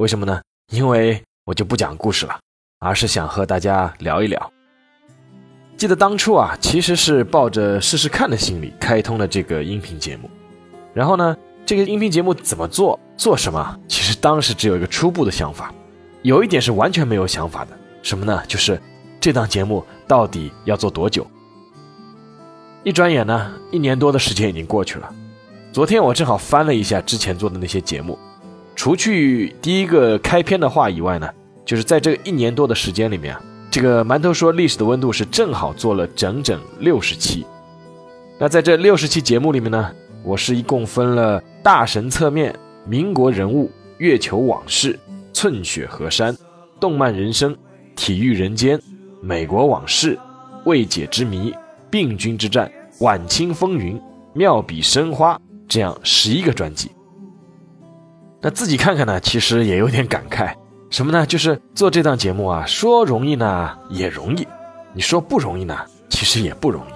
为什么呢？因为我就不讲故事了，而是想和大家聊一聊。记得当初啊，其实是抱着试试看的心理开通了这个音频节目。然后呢，这个音频节目怎么做，做什么？其实当时只有一个初步的想法，有一点是完全没有想法的，什么呢？就是这档节目到底要做多久？一转眼呢，一年多的时间已经过去了。昨天我正好翻了一下之前做的那些节目，除去第一个开篇的话以外呢，就是在这一年多的时间里面啊，这个馒头说历史的温度是正好做了整整六十期。那在这六十期节目里面呢，我是一共分了大神侧面、民国人物、月球往事、寸雪河山、动漫人生、体育人间、美国往事、未解之谜。病菌之战、晚清风云、妙笔生花，这样十一个专辑。那自己看看呢，其实也有点感慨，什么呢？就是做这档节目啊，说容易呢也容易，你说不容易呢，其实也不容易。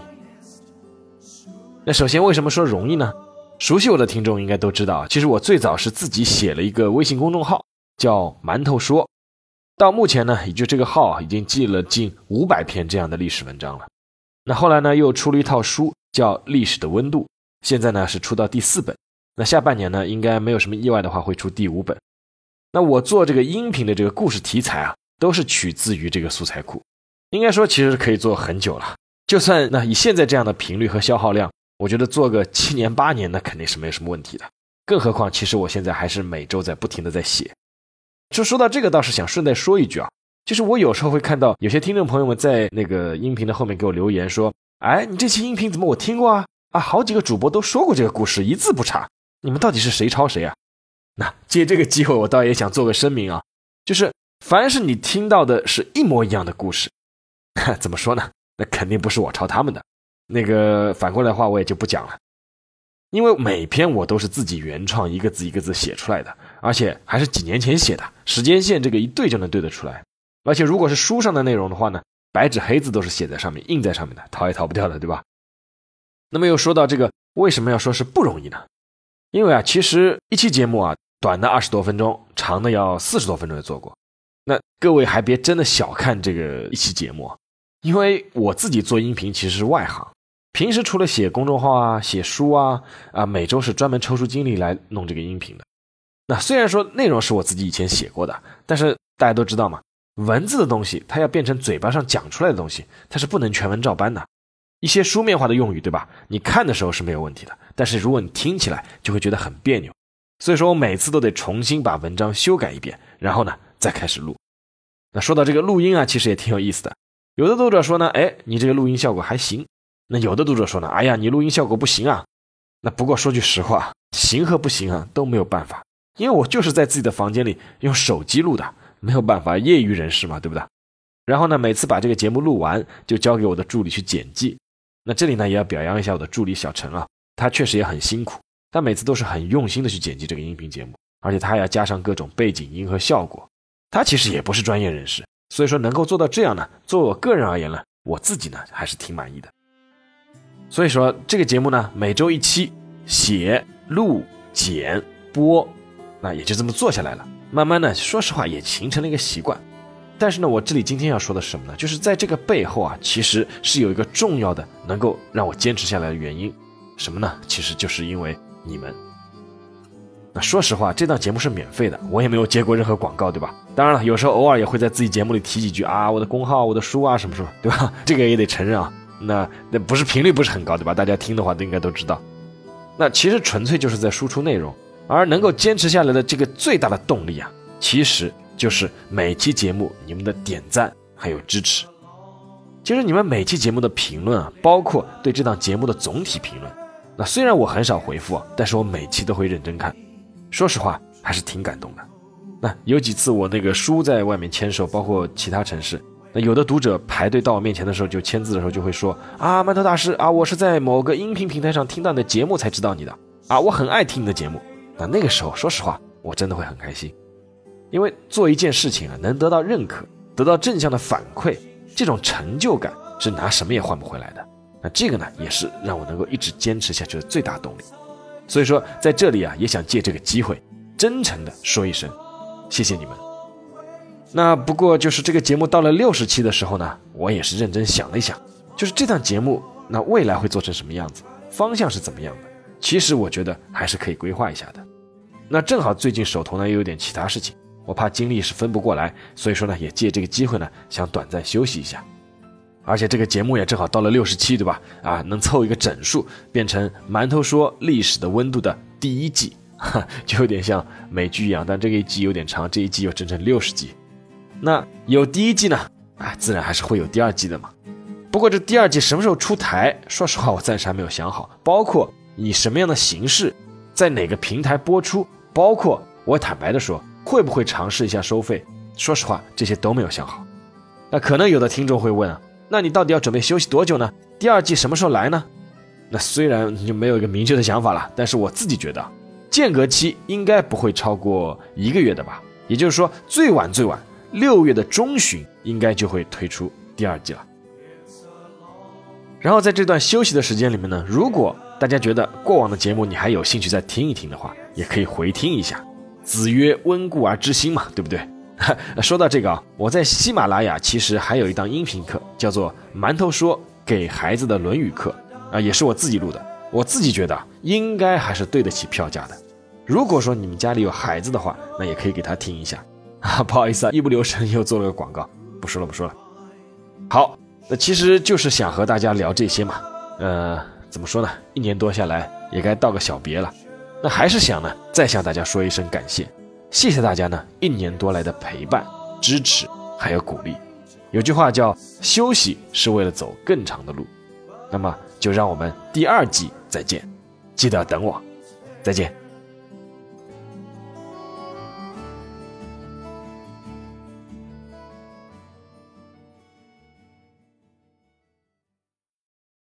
那首先为什么说容易呢？熟悉我的听众应该都知道，其实我最早是自己写了一个微信公众号，叫馒头说，到目前呢，也就这个号，已经记了近五百篇这样的历史文章了。那后来呢，又出了一套书，叫《历史的温度》，现在呢是出到第四本。那下半年呢，应该没有什么意外的话，会出第五本。那我做这个音频的这个故事题材啊，都是取自于这个素材库。应该说，其实可以做很久了。就算那以现在这样的频率和消耗量，我觉得做个七年八年，那肯定是没有什么问题的。更何况，其实我现在还是每周在不停的在写。就说到这个，倒是想顺带说一句啊。就是我有时候会看到有些听众朋友们在那个音频的后面给我留言说：“哎，你这期音频怎么我听过啊？啊，好几个主播都说过这个故事，一字不差。你们到底是谁抄谁啊？” 那借这个机会，我倒也想做个声明啊，就是凡是你听到的是一模一样的故事，怎么说呢？那肯定不是我抄他们的。那个反过来话，我也就不讲了，因为每篇我都是自己原创，一个字一个字写出来的，而且还是几年前写的，时间线这个一对就能对得出来。而且如果是书上的内容的话呢，白纸黑字都是写在上面、印在上面的，逃也逃不掉的，对吧？那么又说到这个，为什么要说是不容易呢？因为啊，其实一期节目啊，短的二十多分钟，长的要四十多分钟的做过。那各位还别真的小看这个一期节目，因为我自己做音频其实是外行，平时除了写公众号啊、写书啊，啊，每周是专门抽出精力来弄这个音频的。那虽然说内容是我自己以前写过的，但是大家都知道嘛。文字的东西，它要变成嘴巴上讲出来的东西，它是不能全文照搬的。一些书面化的用语，对吧？你看的时候是没有问题的，但是如果你听起来，就会觉得很别扭。所以说我每次都得重新把文章修改一遍，然后呢再开始录。那说到这个录音啊，其实也挺有意思的。有的读者说呢，哎，你这个录音效果还行。那有的读者说呢，哎呀，你录音效果不行啊。那不过说句实话，行和不行啊都没有办法，因为我就是在自己的房间里用手机录的。没有办法，业余人士嘛，对不对？然后呢，每次把这个节目录完，就交给我的助理去剪辑。那这里呢，也要表扬一下我的助理小陈啊，他确实也很辛苦，他每次都是很用心的去剪辑这个音频节目，而且他还要加上各种背景音和效果。他其实也不是专业人士，所以说能够做到这样呢，作为我个人而言呢，我自己呢还是挺满意的。所以说这个节目呢，每周一期，写、录、剪、播，那也就这么做下来了。慢慢呢，说实话也形成了一个习惯，但是呢，我这里今天要说的是什么呢？就是在这个背后啊，其实是有一个重要的能够让我坚持下来的原因，什么呢？其实就是因为你们。那说实话，这档节目是免费的，我也没有接过任何广告，对吧？当然了，有时候偶尔也会在自己节目里提几句啊，我的公号、我的书啊什么什么，对吧？这个也得承认啊，那那不是频率不是很高，对吧？大家听的话都应该都知道。那其实纯粹就是在输出内容。而能够坚持下来的这个最大的动力啊，其实就是每期节目你们的点赞还有支持。其实你们每期节目的评论啊，包括对这档节目的总体评论，那虽然我很少回复啊，但是我每期都会认真看。说实话，还是挺感动的。那有几次我那个书在外面签售，包括其他城市，那有的读者排队到我面前的时候，就签字的时候就会说啊，馒头大师啊，我是在某个音频平台上听到你的节目才知道你的啊，我很爱听你的节目。那那个时候，说实话，我真的会很开心，因为做一件事情啊，能得到认可，得到正向的反馈，这种成就感是拿什么也换不回来的。那这个呢，也是让我能够一直坚持下去的最大动力。所以说，在这里啊，也想借这个机会，真诚的说一声。谢谢你们。那不过就是这个节目到了六十期的时候呢，我也是认真想了一想，就是这档节目那未来会做成什么样子，方向是怎么样的？其实我觉得还是可以规划一下的。那正好最近手头呢又有点其他事情，我怕精力是分不过来，所以说呢也借这个机会呢想短暂休息一下。而且这个节目也正好到了六十七，对吧？啊，能凑一个整数，变成馒头说历史的温度的第一季。哈就有点像美剧一样，但这个一季有点长，这一季有整整六十集。那有第一季呢？啊，自然还是会有第二季的嘛。不过这第二季什么时候出台？说实话，我暂时还没有想好。包括以什么样的形式，在哪个平台播出，包括我坦白的说，会不会尝试一下收费？说实话，这些都没有想好。那可能有的听众会问啊，那你到底要准备休息多久呢？第二季什么时候来呢？那虽然就没有一个明确的想法了，但是我自己觉得。间隔期应该不会超过一个月的吧？也就是说，最晚最晚六月的中旬应该就会推出第二季了。然后在这段休息的时间里面呢，如果大家觉得过往的节目你还有兴趣再听一听的话，也可以回听一下。子曰：“温故而知新”嘛，对不对？说到这个啊，我在喜马拉雅其实还有一档音频课，叫做《馒头说给孩子的论语课》啊，也是我自己录的。我自己觉得应该还是对得起票价的。如果说你们家里有孩子的话，那也可以给他听一下啊。不好意思啊，一不留神又做了个广告，不说了不说了。好，那其实就是想和大家聊这些嘛。呃，怎么说呢？一年多下来也该道个小别了。那还是想呢，再向大家说一声感谢，谢谢大家呢一年多来的陪伴、支持还有鼓励。有句话叫“休息是为了走更长的路”，那么就让我们第二季再见，记得等我，再见。